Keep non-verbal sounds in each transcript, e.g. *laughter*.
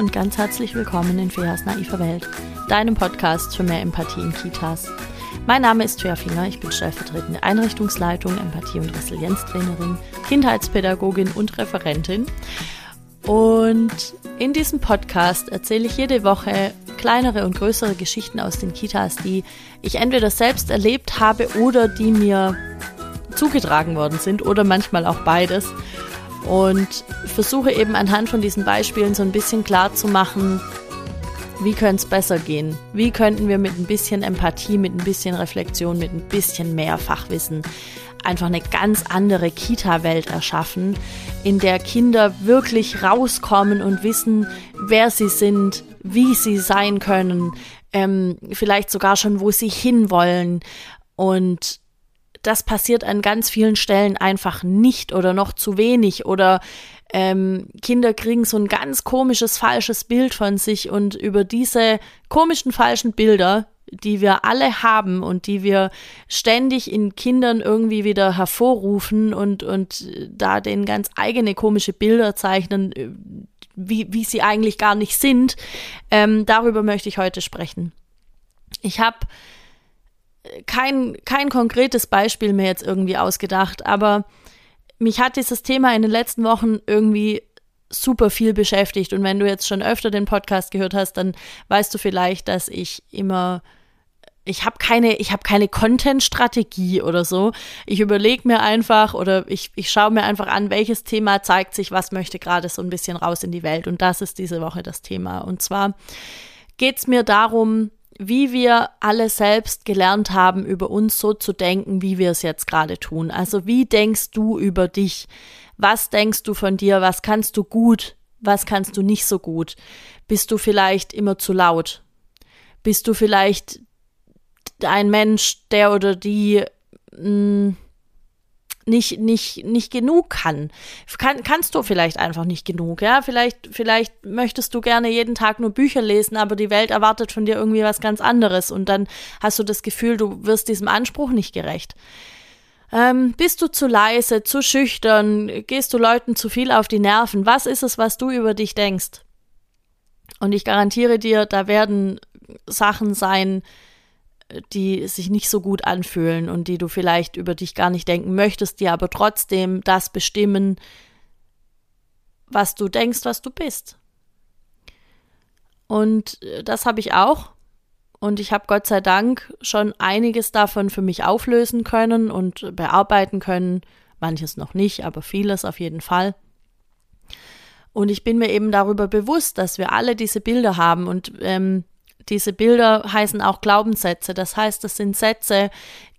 und ganz herzlich willkommen in Feas naiver Welt, deinem Podcast für mehr Empathie in Kitas. Mein Name ist Fea Finger, ich bin stellvertretende Einrichtungsleitung, Empathie- und Resilienztrainerin, Kindheitspädagogin und Referentin. Und in diesem Podcast erzähle ich jede Woche kleinere und größere Geschichten aus den Kitas, die ich entweder selbst erlebt habe oder die mir zugetragen worden sind oder manchmal auch beides und versuche eben anhand von diesen Beispielen so ein bisschen klar zu machen, wie könnte es besser gehen? Wie könnten wir mit ein bisschen Empathie, mit ein bisschen Reflexion, mit ein bisschen mehr Fachwissen einfach eine ganz andere Kita-Welt erschaffen, in der Kinder wirklich rauskommen und wissen, wer sie sind, wie sie sein können, ähm, vielleicht sogar schon, wo sie hinwollen und das passiert an ganz vielen Stellen einfach nicht oder noch zu wenig oder ähm, Kinder kriegen so ein ganz komisches, falsches Bild von sich und über diese komischen, falschen Bilder, die wir alle haben und die wir ständig in Kindern irgendwie wieder hervorrufen und, und da denen ganz eigene komische Bilder zeichnen, äh, wie, wie sie eigentlich gar nicht sind, ähm, darüber möchte ich heute sprechen. Ich habe kein, kein konkretes Beispiel mir jetzt irgendwie ausgedacht, aber mich hat dieses Thema in den letzten Wochen irgendwie super viel beschäftigt. Und wenn du jetzt schon öfter den Podcast gehört hast, dann weißt du vielleicht, dass ich immer ich habe keine, ich habe keine Content-Strategie oder so. Ich überlege mir einfach oder ich, ich schaue mir einfach an, welches Thema zeigt sich, was möchte gerade so ein bisschen raus in die Welt. Und das ist diese Woche das Thema. Und zwar geht es mir darum, wie wir alle selbst gelernt haben, über uns so zu denken, wie wir es jetzt gerade tun. Also wie denkst du über dich? Was denkst du von dir? Was kannst du gut? Was kannst du nicht so gut? Bist du vielleicht immer zu laut? Bist du vielleicht ein Mensch, der oder die mh, hm, nicht, nicht, nicht genug kann. kann. Kannst du vielleicht einfach nicht genug, ja? Vielleicht, vielleicht möchtest du gerne jeden Tag nur Bücher lesen, aber die Welt erwartet von dir irgendwie was ganz anderes und dann hast du das Gefühl, du wirst diesem Anspruch nicht gerecht. Ähm, bist du zu leise, zu schüchtern, gehst du Leuten zu viel auf die Nerven? Was ist es, was du über dich denkst? Und ich garantiere dir, da werden Sachen sein, die sich nicht so gut anfühlen und die du vielleicht über dich gar nicht denken möchtest, die aber trotzdem das bestimmen, was du denkst, was du bist. Und äh, das habe ich auch. Und ich habe Gott sei Dank schon einiges davon für mich auflösen können und bearbeiten können. Manches noch nicht, aber vieles auf jeden Fall. Und ich bin mir eben darüber bewusst, dass wir alle diese Bilder haben und ähm, diese Bilder heißen auch Glaubenssätze. Das heißt, das sind Sätze,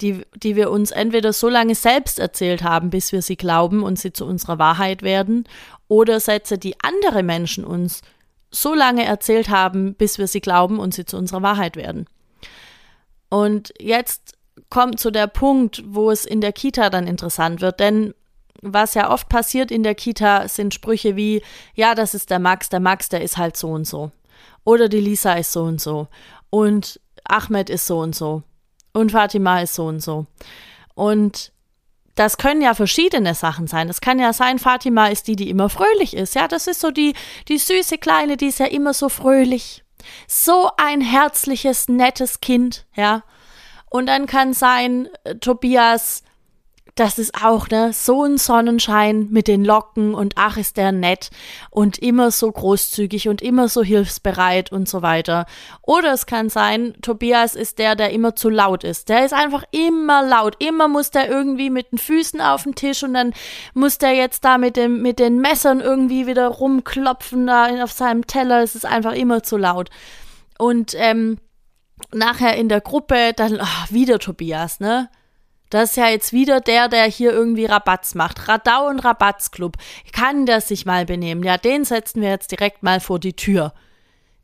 die, die wir uns entweder so lange selbst erzählt haben, bis wir sie glauben und sie zu unserer Wahrheit werden, oder Sätze, die andere Menschen uns so lange erzählt haben, bis wir sie glauben und sie zu unserer Wahrheit werden. Und jetzt kommt zu der Punkt, wo es in der Kita dann interessant wird, denn was ja oft passiert in der Kita sind Sprüche wie, ja, das ist der Max, der Max, der ist halt so und so. Oder die Lisa ist so und so. Und Ahmed ist so und so. Und Fatima ist so und so. Und das können ja verschiedene Sachen sein. Es kann ja sein, Fatima ist die, die immer fröhlich ist. Ja, das ist so die, die süße Kleine, die ist ja immer so fröhlich. So ein herzliches, nettes Kind, ja. Und dann kann sein, äh, Tobias das ist auch ne, so ein Sonnenschein mit den Locken und ach ist der nett und immer so großzügig und immer so hilfsbereit und so weiter. Oder es kann sein, Tobias ist der, der immer zu laut ist. Der ist einfach immer laut. Immer muss der irgendwie mit den Füßen auf den Tisch und dann muss der jetzt da mit, dem, mit den Messern irgendwie wieder rumklopfen da auf seinem Teller. Es ist einfach immer zu laut. Und ähm, nachher in der Gruppe dann ach, wieder Tobias, ne? Das ist ja jetzt wieder der, der hier irgendwie Rabatz macht. Radau und Rabatzclub. Kann der sich mal benehmen? Ja, den setzen wir jetzt direkt mal vor die Tür.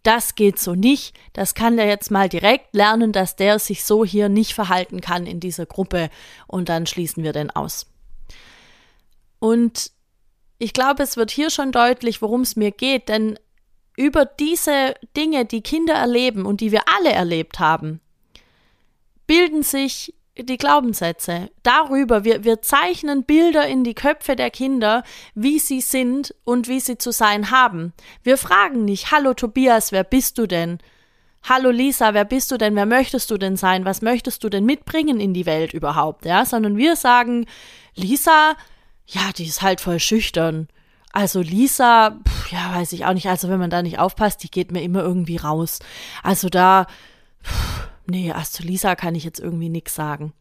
Das geht so nicht. Das kann der jetzt mal direkt lernen, dass der sich so hier nicht verhalten kann in dieser Gruppe. Und dann schließen wir den aus. Und ich glaube, es wird hier schon deutlich, worum es mir geht, denn über diese Dinge, die Kinder erleben und die wir alle erlebt haben, bilden sich die Glaubenssätze. Darüber, wir, wir zeichnen Bilder in die Köpfe der Kinder, wie sie sind und wie sie zu sein haben. Wir fragen nicht, hallo Tobias, wer bist du denn? Hallo Lisa, wer bist du denn? Wer möchtest du denn sein? Was möchtest du denn mitbringen in die Welt überhaupt? Ja, sondern wir sagen, Lisa, ja, die ist halt voll schüchtern. Also Lisa, pff, ja, weiß ich auch nicht. Also wenn man da nicht aufpasst, die geht mir immer irgendwie raus. Also da, pff, nee, also zu Lisa kann ich jetzt irgendwie nichts sagen.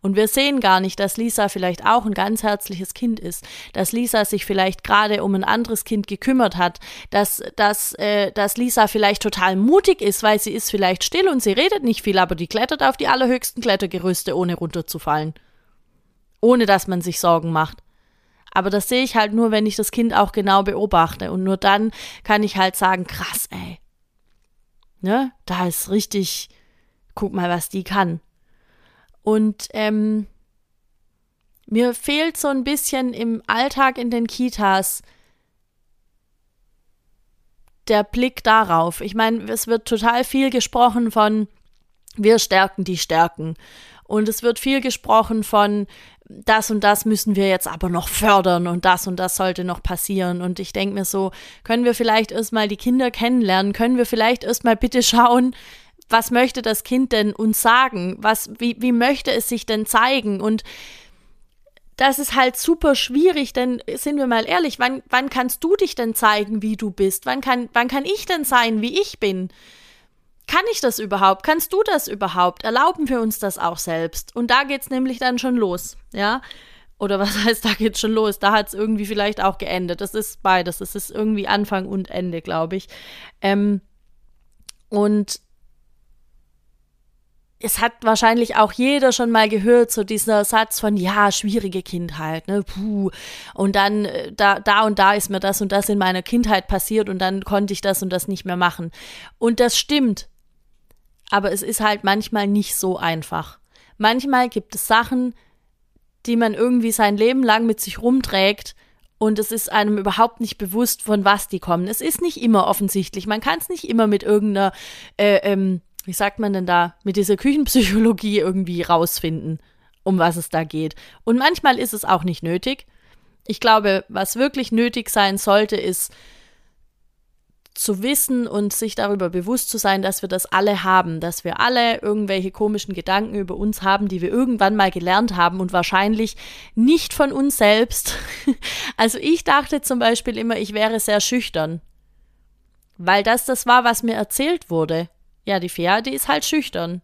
Und wir sehen gar nicht, dass Lisa vielleicht auch ein ganz herzliches Kind ist, dass Lisa sich vielleicht gerade um ein anderes Kind gekümmert hat, dass, dass, äh, dass Lisa vielleicht total mutig ist, weil sie ist vielleicht still und sie redet nicht viel, aber die klettert auf die allerhöchsten Klettergerüste, ohne runterzufallen. Ohne dass man sich Sorgen macht. Aber das sehe ich halt nur, wenn ich das Kind auch genau beobachte. Und nur dann kann ich halt sagen, krass, ey. Ne? Da ist richtig, guck mal, was die kann. Und ähm, mir fehlt so ein bisschen im Alltag in den Kitas der Blick darauf. Ich meine, es wird total viel gesprochen von wir stärken die Stärken. Und es wird viel gesprochen von das und das müssen wir jetzt aber noch fördern und das und das sollte noch passieren. Und ich denke mir so, können wir vielleicht erstmal die Kinder kennenlernen? Können wir vielleicht erstmal bitte schauen, was möchte das Kind denn uns sagen? Was, wie, wie möchte es sich denn zeigen? Und das ist halt super schwierig, denn sind wir mal ehrlich, wann, wann kannst du dich denn zeigen, wie du bist? Wann kann, wann kann ich denn sein, wie ich bin? Kann ich das überhaupt? Kannst du das überhaupt? Erlauben wir uns das auch selbst? Und da geht's nämlich dann schon los, ja? Oder was *laughs* heißt, da geht's schon los? Da hat's irgendwie vielleicht auch geendet. Das ist beides. Das ist irgendwie Anfang und Ende, glaube ich. Ähm, und es hat wahrscheinlich auch jeder schon mal gehört, so dieser Satz von, ja, schwierige Kindheit, ne, puh. Und dann, äh, da, da und da ist mir das und das in meiner Kindheit passiert und dann konnte ich das und das nicht mehr machen. Und das stimmt. Aber es ist halt manchmal nicht so einfach. Manchmal gibt es Sachen, die man irgendwie sein Leben lang mit sich rumträgt und es ist einem überhaupt nicht bewusst, von was die kommen. Es ist nicht immer offensichtlich. Man kann es nicht immer mit irgendeiner äh, ähm, wie sagt man denn da, mit dieser Küchenpsychologie irgendwie rausfinden, um was es da geht. Und manchmal ist es auch nicht nötig. Ich glaube, was wirklich nötig sein sollte, ist zu wissen und sich darüber bewusst zu sein, dass wir das alle haben, dass wir alle irgendwelche komischen Gedanken über uns haben, die wir irgendwann mal gelernt haben und wahrscheinlich nicht von uns selbst. *laughs* Also ich dachte zum Beispiel immer, ich wäre sehr schüchtern, weil das das war, was mir erzählt wurde. Ja, die Fea, die ist halt schüchtern.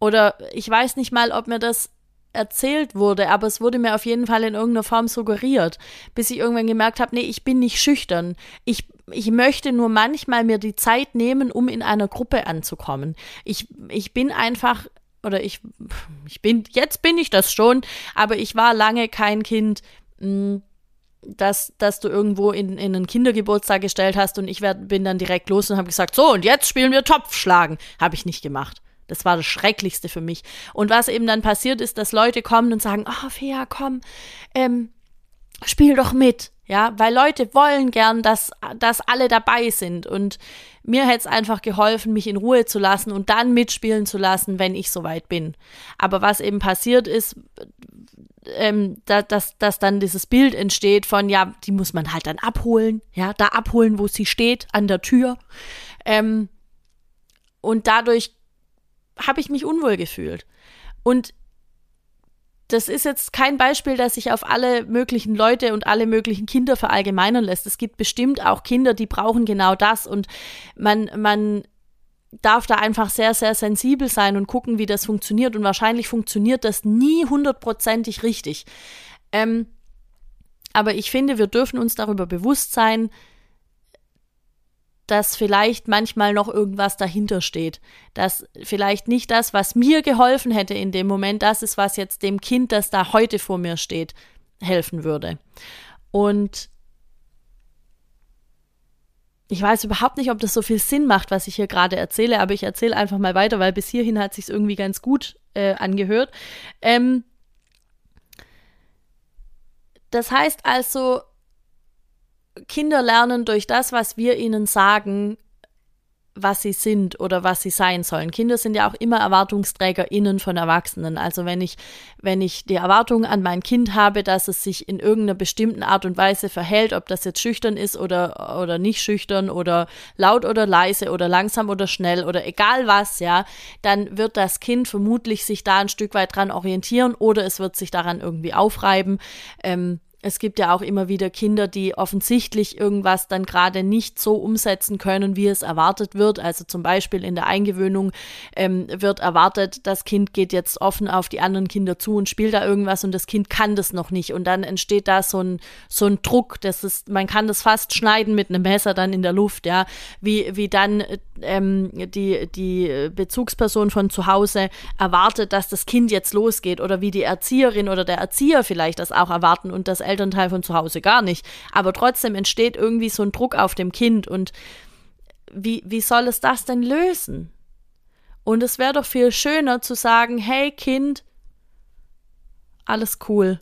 Oder ich weiß nicht mal, ob mir das erzählt wurde, aber es wurde mir auf jeden Fall in irgendeiner Form suggeriert, bis ich irgendwann gemerkt habe, nee, ich bin nicht schüchtern. Ich, ich möchte nur manchmal mir die Zeit nehmen, um in einer Gruppe anzukommen. Ich, ich bin einfach, oder ich, ich bin, jetzt bin ich das schon, aber ich war lange kein Kind, mh, hm, dass, dass du irgendwo in, in einen Kindergeburtstag gestellt hast und ich werd, bin dann direkt los und habe gesagt, so, und jetzt spielen wir Topfschlagen. Habe ich nicht gemacht. Das war das Schrecklichste für mich. Und was eben dann passiert ist, dass Leute kommen und sagen, oh, Fea, komm, ähm, spiel doch mit. Ja, weil Leute wollen gern, dass, dass alle dabei sind. Und mir hätte es einfach geholfen, mich in Ruhe zu lassen und dann mitspielen zu lassen, wenn ich soweit bin. Aber was eben passiert ist, ähm, da, dass, dass dann dieses Bild entsteht von, ja, die muss man halt dann abholen, ja, da abholen, wo sie steht, an der Tür. Ähm, und dadurch habe ich mich unwohl gefühlt. Und das ist jetzt kein Beispiel, das sich auf alle möglichen Leute und alle möglichen Kinder verallgemeinern lässt. Es gibt bestimmt auch Kinder, die brauchen genau das und man, man darf da einfach sehr, sehr sensibel sein und gucken, wie das funktioniert. Und wahrscheinlich funktioniert das nie hundertprozentig richtig. Ähm, aber ich finde, wir dürfen uns darüber bewusst sein, dass vielleicht manchmal noch irgendwas dahinter steht. Dass vielleicht nicht das, was mir geholfen hätte in dem Moment, das ist, was jetzt dem Kind, das da heute vor mir steht, helfen würde. Und ich weiß überhaupt nicht, ob das so viel Sinn macht, was ich hier gerade erzähle, aber ich erzähle einfach mal weiter, weil bis hierhin hat sich irgendwie ganz gut äh, angehört. Ähm, das heißt also, Kinder lernen durch das, was wir ihnen sagen, was sie sind oder was sie sein sollen. Kinder sind ja auch immer ErwartungsträgerInnen von Erwachsenen. Also wenn ich, wenn ich die Erwartung an mein Kind habe, dass es sich in irgendeiner bestimmten Art und Weise verhält, ob das jetzt schüchtern ist oder, oder nicht schüchtern oder laut oder leise oder langsam oder schnell oder egal was, ja, dann wird das Kind vermutlich sich da ein Stück weit dran orientieren oder es wird sich daran irgendwie aufreiben. Ähm, es gibt ja auch immer wieder Kinder, die offensichtlich irgendwas dann gerade nicht so umsetzen können, wie es erwartet wird. Also zum Beispiel in der Eingewöhnung ähm, wird erwartet, das Kind geht jetzt offen auf die anderen Kinder zu und spielt da irgendwas und das Kind kann das noch nicht. Und dann entsteht da so ein, so ein Druck, das ist, man kann das fast schneiden mit einem Messer dann in der Luft, ja, wie, wie dann ähm, die, die Bezugsperson von zu Hause erwartet, dass das Kind jetzt losgeht oder wie die Erzieherin oder der Erzieher vielleicht das auch erwarten und das Elternteil von zu Hause gar nicht. Aber trotzdem entsteht irgendwie so ein Druck auf dem Kind und wie, wie soll es das denn lösen? Und es wäre doch viel schöner zu sagen, hey Kind, alles cool.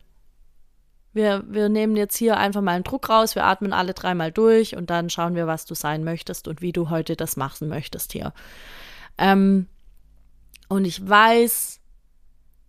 Wir, wir nehmen jetzt hier einfach mal einen Druck raus, wir atmen alle dreimal durch und dann schauen wir, was du sein möchtest und wie du heute das machen möchtest hier. Ähm, und ich weiß,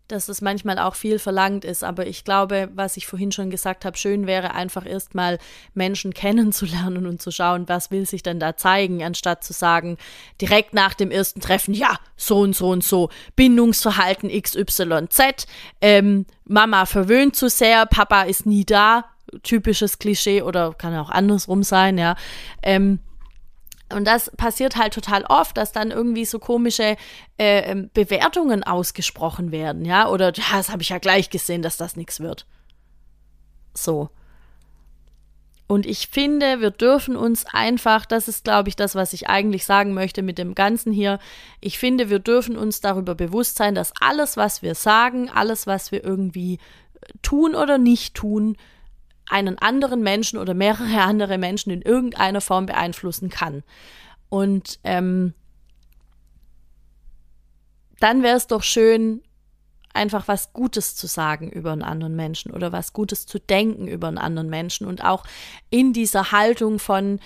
dass es manchmal auch viel verlangt ist. Aber ich glaube, was ich vorhin schon gesagt habe, schön wäre einfach erstmal Menschen *laughs* kennenzulernen und zu schauen, was will sich denn da zeigen, anstatt zu sagen, direkt nach dem ersten Treffen, ja, so und so und so, Bindungsverhalten XYZ, ähm, Mama verwöhnt zu sehr, Papa ist nie da, typisches Klischee oder kann auch andersrum sein, ja. Ähm, und das passiert halt total oft, dass dann irgendwie so komische äh, ähm, Bewertungen ausgesprochen werden, ja, oder das habe ich ja gleich gesehen, dass das nichts wird. So. Und ich finde, wir dürfen uns einfach, das ist, glaube ich, das, was ich eigentlich sagen möchte mit dem Ganzen hier, ich finde, wir dürfen uns darüber bewusst sein, dass alles, was wir sagen, alles, was wir irgendwie tun oder nicht tun, einen anderen Menschen oder mehrere *laughs* andere Menschen in irgendeiner Form beeinflussen kann. Und ähm, dann wäre es doch schön, einfach was Gutes zu sagen über einen anderen Menschen oder was Gutes zu denken über einen anderen Menschen und auch in dieser Haltung von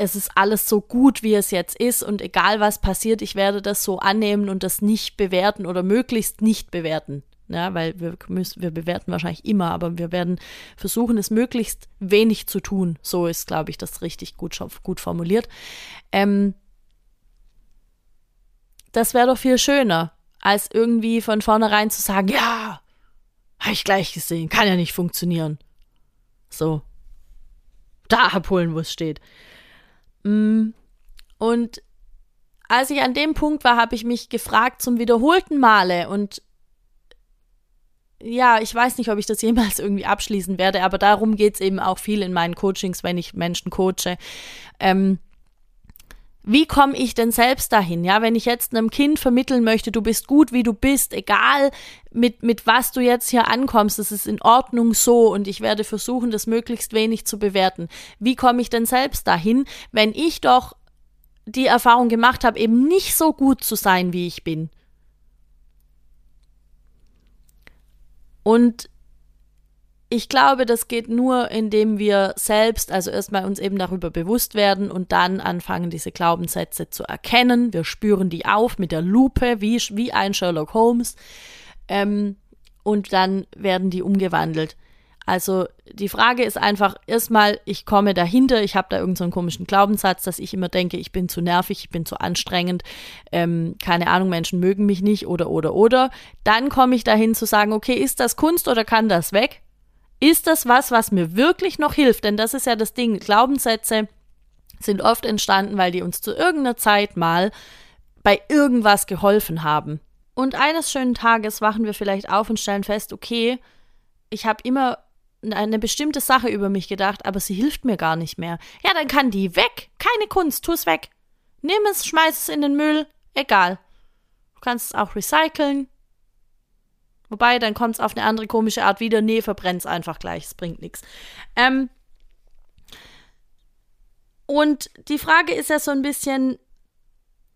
es ist alles so gut, wie es jetzt ist und egal was passiert, ich werde das so annehmen und das nicht bewerten oder möglichst nicht bewerten ja, weil wir, müssen, wir bewerten wahrscheinlich immer, aber wir werden versuchen, es möglichst wenig zu tun. So ist, glaube ich, das richtig gut, gut formuliert. Ähm, das wäre doch viel schöner, als irgendwie von vornherein zu sagen, ja, habe ich gleich gesehen, kann ja nicht funktionieren. So. Da abholen, wo es steht. Mm, und als ich an dem Punkt war, habe ich mich gefragt zum wiederholten Male und ja, ich weiß nicht, ob ich das *laughs* jemals irgendwie abschließen werde, aber darum geht es eben auch viel in meinen Coachings, wenn ich Menschen coache. Ähm, wie komme ich denn selbst dahin? Ja, wenn ich jetzt einem Kind vermitteln möchte, du bist gut, wie du bist, egal mit, mit was du jetzt hier ankommst, das ist in Ordnung so und ich werde versuchen, das möglichst wenig zu bewerten. Wie komme ich denn selbst dahin, wenn ich doch die Erfahrung gemacht habe, eben nicht so gut zu sein, wie ich bin? Und ich glaube, das geht nur, indem wir selbst, also erstmal uns eben darüber bewusst werden und dann anfangen, diese Glaubenssätze zu erkennen. Wir spüren die auf mit der Lupe, wie, wie ein Sherlock Holmes. Ähm, und dann werden die umgewandelt. Also die Frage ist einfach erstmal, ich komme dahinter, ich habe da irgendeinen so komischen Glaubenssatz, dass ich immer denke, ich bin zu nervig, ich bin zu anstrengend, ähm, keine Ahnung, Menschen mögen mich nicht oder oder oder. Dann komme ich dahin zu sagen, okay, ist das Kunst oder kann das weg? Ist das was, was mir wirklich noch hilft? Denn das ist ja das Ding, Glaubenssätze sind oft entstanden, weil die uns zu irgendeiner Zeit mal bei irgendwas geholfen haben. Und eines schönen Tages wachen wir vielleicht auf und stellen fest, okay, ich habe immer eine bestimmte Sache über mich gedacht, aber sie hilft mir gar nicht mehr. Ja, dann kann die weg. Keine Kunst, tu es weg. Nimm es, schmeiß es in den Müll, egal. Du kannst es auch recyceln. Wobei, dann kommt es auf eine andere komische Art wieder. Nee, verbrennt es einfach gleich, es bringt nichts. Ähm, und die Frage ist ja so ein bisschen,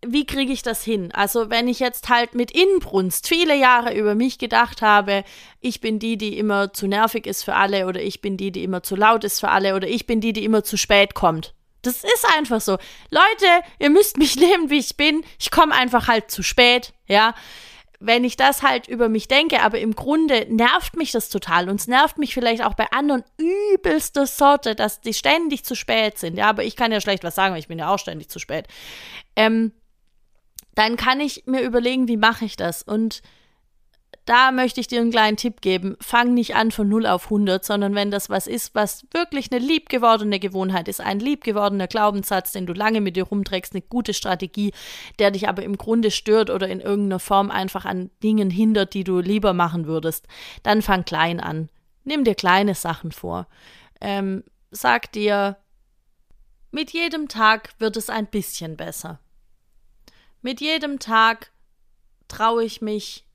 wie kriege ich das hin? Also, wenn ich jetzt halt mit Inbrunst viele Jahre über mich gedacht habe, ich bin die, die immer zu nervig ist für alle oder ich bin die, die immer zu laut ist für alle oder ich bin die, die immer zu spät kommt. Das ist einfach so. Leute, ihr müsst mich *laughs* nehmen, wie ich bin. Ich komme einfach halt zu spät, ja. Wenn ich das halt über mich denke, aber im Grunde nervt mich das total und es nervt mich vielleicht auch bei anderen übelster Sorte, dass die ständig zu spät sind. Ja, aber ich kann ja schlecht was sagen, weil ich bin ja auch ständig zu spät. Ähm, dann kann ich mir überlegen, wie mache ich das und da möchte ich dir einen kleinen Tipp geben. Fang nicht an von 0 auf 100, sondern wenn das was ist, was wirklich eine liebgewordene Gewohnheit ist, ein liebgewordener Glaubenssatz, den du lange mit dir rumträgst, eine gute Strategie, der dich aber im Grunde stört oder in irgendeiner Form einfach an Dingen hindert, die du lieber machen würdest, dann fang klein an. Nimm dir kleine Sachen vor. Ähm, sag dir, mit jedem Tag wird es ein bisschen besser. Mit jedem Tag traue ich mich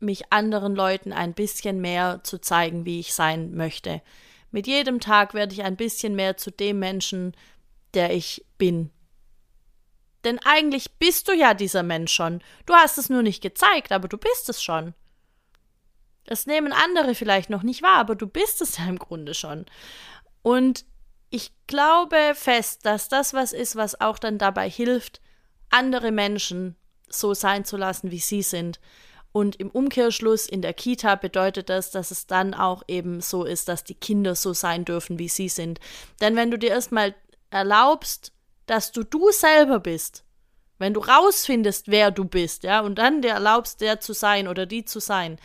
mich anderen Leuten ein bisschen mehr zu zeigen, wie ich sein möchte. Mit jedem Tag werde ich ein bisschen mehr zu dem Menschen, der ich bin. Denn eigentlich bist du ja dieser Mensch schon. Du hast es nur nicht gezeigt, aber du bist es schon. Das nehmen andere vielleicht noch nicht wahr, aber du bist es ja im Grunde schon. Und ich glaube fest, dass das was ist, was auch dann dabei hilft, andere Menschen so sein zu lassen, wie sie sind. Und im Umkehrschluss in der Kita bedeutet das, dass es dann auch eben so ist, dass die Kinder so sein dürfen, wie sie sind. Denn wenn du dir erstmal erlaubst, dass du du selber bist, wenn du rausfindest, wer du bist, ja, und dann dir erlaubst, der zu sein oder die zu sein,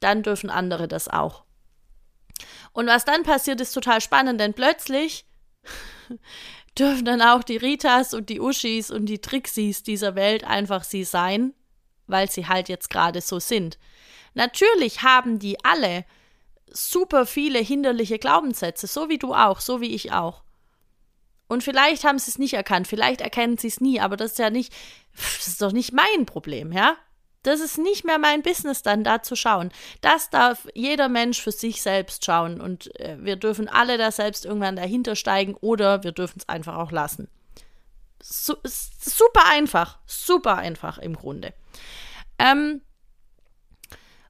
dann dürfen andere das auch. Und was dann passiert, ist total spannend, denn plötzlich dürfen dann auch die Ritas und die Uschis und die Trixis dieser Welt einfach sie sein weil sie halt jetzt gerade so sind. Natürlich haben die alle super viele hinderliche Glaubenssätze, so wie du auch, so wie ich auch. Und vielleicht haben sie es nicht erkannt, vielleicht erkennen sie es nie, aber das ist ja nicht, das ist doch nicht mein Problem, ja? Das ist nicht mehr mein Business, dann da zu schauen. Das darf jeder Mensch für sich selbst schauen und äh, wir dürfen alle da selbst irgendwann dahinter steigen oder wir dürfen es einfach auch lassen. Su super einfach, super einfach im Grunde. Ähm,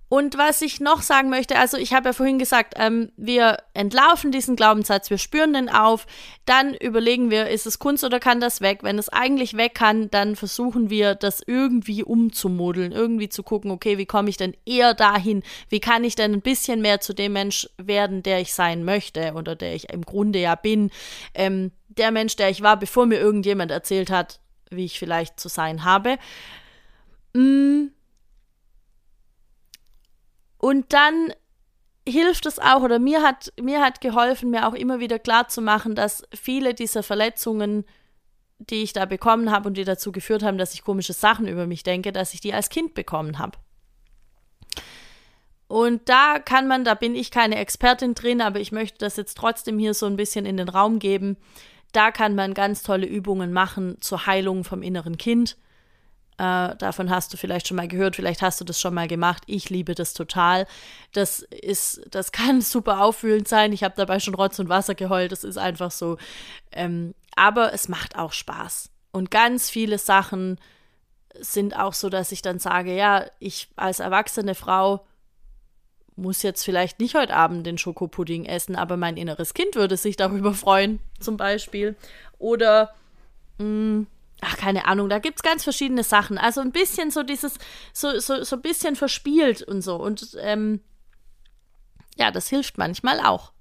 und was ich noch sagen möchte, also ich habe ja vorhin gesagt, ähm, wir entlarven diesen Glaubenssatz, wir spüren den auf, dann überlegen wir, ist es Kunst oder kann das weg? Wenn es eigentlich weg kann, dann versuchen wir das irgendwie umzumodeln, irgendwie zu gucken, okay, wie komme ich denn eher dahin? Wie kann ich denn ein bisschen mehr zu dem Mensch werden, der ich sein möchte oder der ich im Grunde ja bin? Ähm, der Mensch, der ich war, bevor mir irgendjemand erzählt hat, wie ich vielleicht zu sein habe. Mm und dann hilft es auch, oder mir hat, mir hat geholfen, mir auch immer wieder klar zu machen, dass viele dieser Verletzungen, die ich da bekommen habe und die dazu geführt haben, dass ich komische Sachen über mich denke, dass ich die als Kind bekommen habe. Und da kann man, da bin ich keine Expertin drin, aber ich möchte das jetzt trotzdem hier so ein bisschen in den Raum geben. Da kann man ganz tolle Übungen machen zur Heilung vom inneren Kind. Äh, davon hast du vielleicht schon mal gehört, vielleicht hast du das schon mal gemacht. Ich liebe das total. Das ist, das kann *laughs* super aufwühlend sein. Ich habe dabei schon Rotz und Wasser geheult. Das ist einfach so. Ähm, aber es macht auch Spaß. Und ganz viele Sachen sind auch so, dass ich dann sage, ja, ich als erwachsene Frau muss jetzt vielleicht nicht heute Abend den Schokopudding essen, aber mein inneres Kind würde sich darüber freuen, zum Beispiel. Oder mh, mm, ach, keine Ahnung, da gibt es ganz verschiedene Sachen. Also ein bisschen so dieses, so, so, so ein bisschen verspielt und so. Und ähm, ja, das hilft manchmal auch.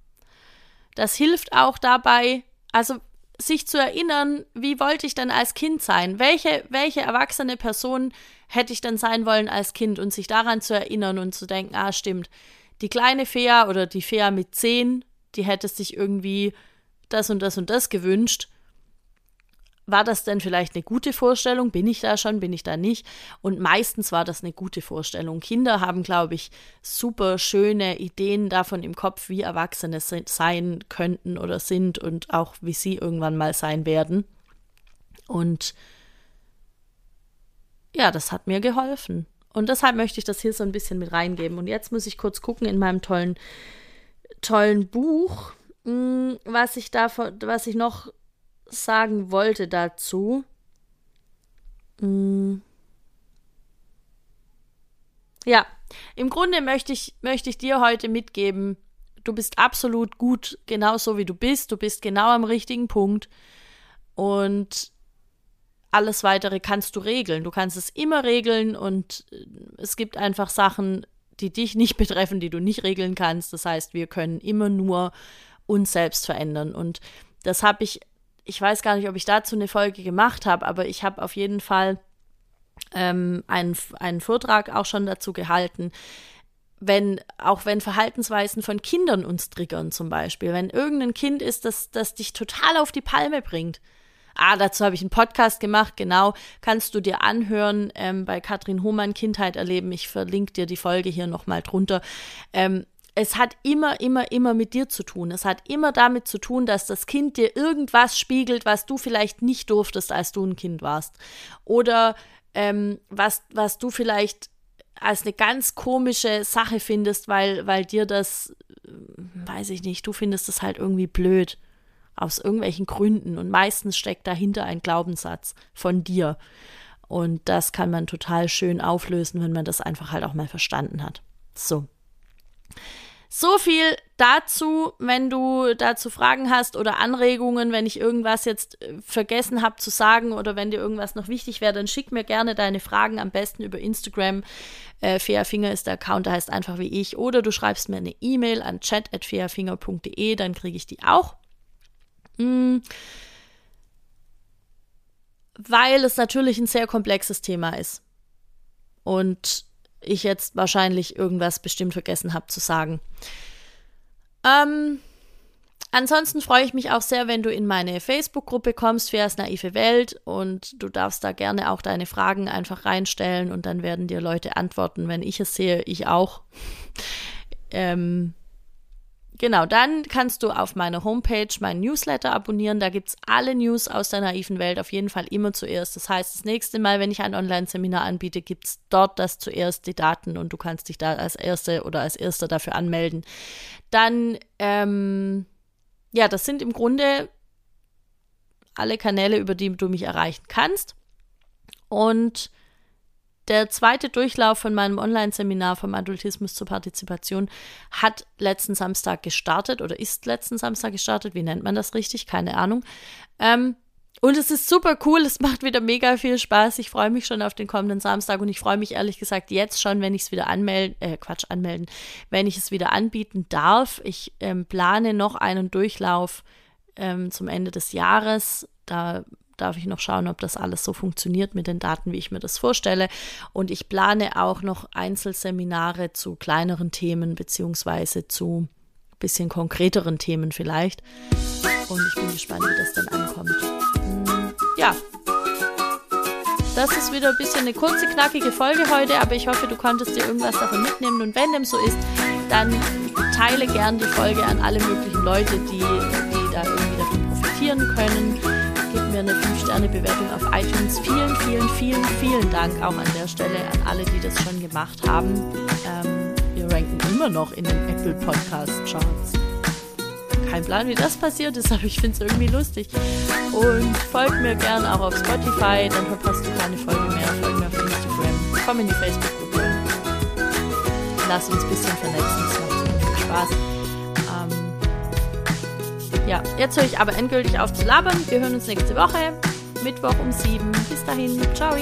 Das hilft auch dabei, also sich zu erinnern, wie wollte ich denn als Kind sein? Welche, welche erwachsene Person hätte ich denn sein wollen als Kind? Und sich daran zu erinnern und zu denken, ah, stimmt, die kleine Fea oder die Fea mit zehn, die hätte sich irgendwie das und das und das gewünscht war das denn vielleicht eine gute Vorstellung? Bin ich da schon? Bin ich da nicht? Und meistens war das eine gute Vorstellung. Kinder haben, glaube ich, super schöne Ideen davon im Kopf, wie Erwachsene sein könnten oder sind und auch wie sie irgendwann mal sein werden. Und ja, das hat mir geholfen. Und deshalb möchte ich das hier so ein bisschen mit reingeben. Und jetzt muss ich kurz gucken in meinem tollen, tollen Buch, hm, was ich da, was ich noch sagen wollte dazu. Hm. Ja, im Grunde möchte ich, möchte ich dir heute mitgeben, du bist absolut gut, genauso wie du bist, du bist genau am richtigen Punkt. Und alles weitere kannst du regeln. Du kannst es immer regeln und äh, es gibt einfach Sachen, die dich nicht *laughs* betreffen, die du nicht regeln kannst. Das heißt, wir können immer nur uns selbst verändern. Und das habe ich, ich weiß gar nicht, ob ich dazu eine Folge gemacht habe, aber ich habe auf jeden Fall ähm, einen, einen Vortrag auch schon dazu gehalten, wenn, auch wenn Verhaltensweisen von Kindern uns triggern zum Beispiel, wenn irgendein Kind ist, das, das dich total auf die Palme bringt. Ah, dazu habe ich einen Podcast gemacht, genau. Kannst du dir anhören ähm, bei Katrin Hohmann Kindheit erleben. Ich verlinke dir die Folge hier nochmal drunter. Ähm, es hat immer, immer, immer mit dir zu tun. Es hat immer damit zu tun, dass das Kind dir irgendwas spiegelt, was du vielleicht nicht durftest, als du ein Kind warst. Oder ähm, was, was du vielleicht als eine ganz komische Sache findest, weil, weil dir das, äh, weiß ich nicht, du findest das halt irgendwie blöd. Aus irgendwelchen Gründen. Und meistens steckt dahinter ein Glaubenssatz von dir. Und das kann man total schön auflösen, wenn man das einfach halt auch mal verstanden hat. So. So viel dazu, wenn du dazu Fragen hast oder Anregungen, wenn ich irgendwas jetzt äh, vergessen habe zu sagen oder wenn dir irgendwas noch wichtig wäre, dann schick mir gerne deine Fragen am besten über Instagram. Äh, Fairfinger ist der Account, der heißt einfach wie ich. Oder du schreibst mir eine E-Mail an chat.fairfinger.de, dann kriege ich die auch. Hm. Weil es natürlich ein sehr komplexes Thema ist. Und ich jetzt wahrscheinlich irgendwas bestimmt vergessen habe zu sagen. Ähm, ansonsten freue ich mich auch sehr, wenn du in meine Facebook-Gruppe kommst, Fairs Naive Welt, und du darfst da gerne auch deine Fragen einfach reinstellen und dann werden dir Leute antworten, wenn ich es sehe, ich auch. *laughs* ähm, Genau, dann kannst du auf meiner Homepage meinen Newsletter abonnieren. Da gibt es alle News aus der naiven Welt auf jeden Fall immer zuerst. Das heißt, das nächste Mal, wenn ich ein Online-Seminar anbiete, gibt es dort das zuerst die Daten und du kannst dich da als Erste oder als Erster dafür anmelden. Dann, ähm, ja, das sind im Grunde alle Kanäle, über die du mich erreichen kannst. Und der zweite Durchlauf von meinem Online-Seminar vom Adultismus zur Partizipation hat letzten Samstag gestartet oder ist letzten Samstag gestartet. Wie nennt man das richtig? Keine Ahnung. Ähm, und es ist super cool, es macht wieder mega viel Spaß. Ich freue mich schon auf den kommenden Samstag und ich freue mich ehrlich gesagt jetzt schon, wenn ich es wieder anmelden, äh, Quatsch, anmelden, wenn ich es wieder anbieten darf. Ich ähm, plane noch einen Durchlauf ähm, zum Ende des Jahres. Da darf ich noch schauen, ob das alles so funktioniert mit den Daten, wie ich mir das vorstelle. Und ich plane auch noch Einzelseminare zu kleineren Themen beziehungsweise zu bisschen konkreteren Themen vielleicht. Und ich bin gespannt, wie das dann ankommt. Hm, ja. Das ist wieder ein bisschen eine kurze, knackige Folge heute, aber ich hoffe, du konntest dir irgendwas davon mitnehmen. Und wenn dem so ist, dann teile gern die Folge an alle möglichen Leute, die, die da irgendwie davon profitieren können gib mir eine 5-Sterne-Bewertung auf iTunes. Vielen, vielen, vielen, vielen Dank auch an der Stelle an alle, die das schon gemacht haben. Ähm, wir ranken immer noch in den Apple Podcast Charts. Kein Plan, wie das passiert ist, *laughs* aber ich finde es irgendwie lustig. Und folg mir gern auch auf Spotify, dann verpasst du keine Folge mehr. Folg mir auf Instagram, komm in die Facebook-Gruppe. Lass uns ein bisschen vernetzen, es macht super viel Spaß. Ja, jetzt höre ich aber endgültig auf zu labern. Wir hören uns nächste Woche, Mittwoch um 7. Bis dahin, ciao.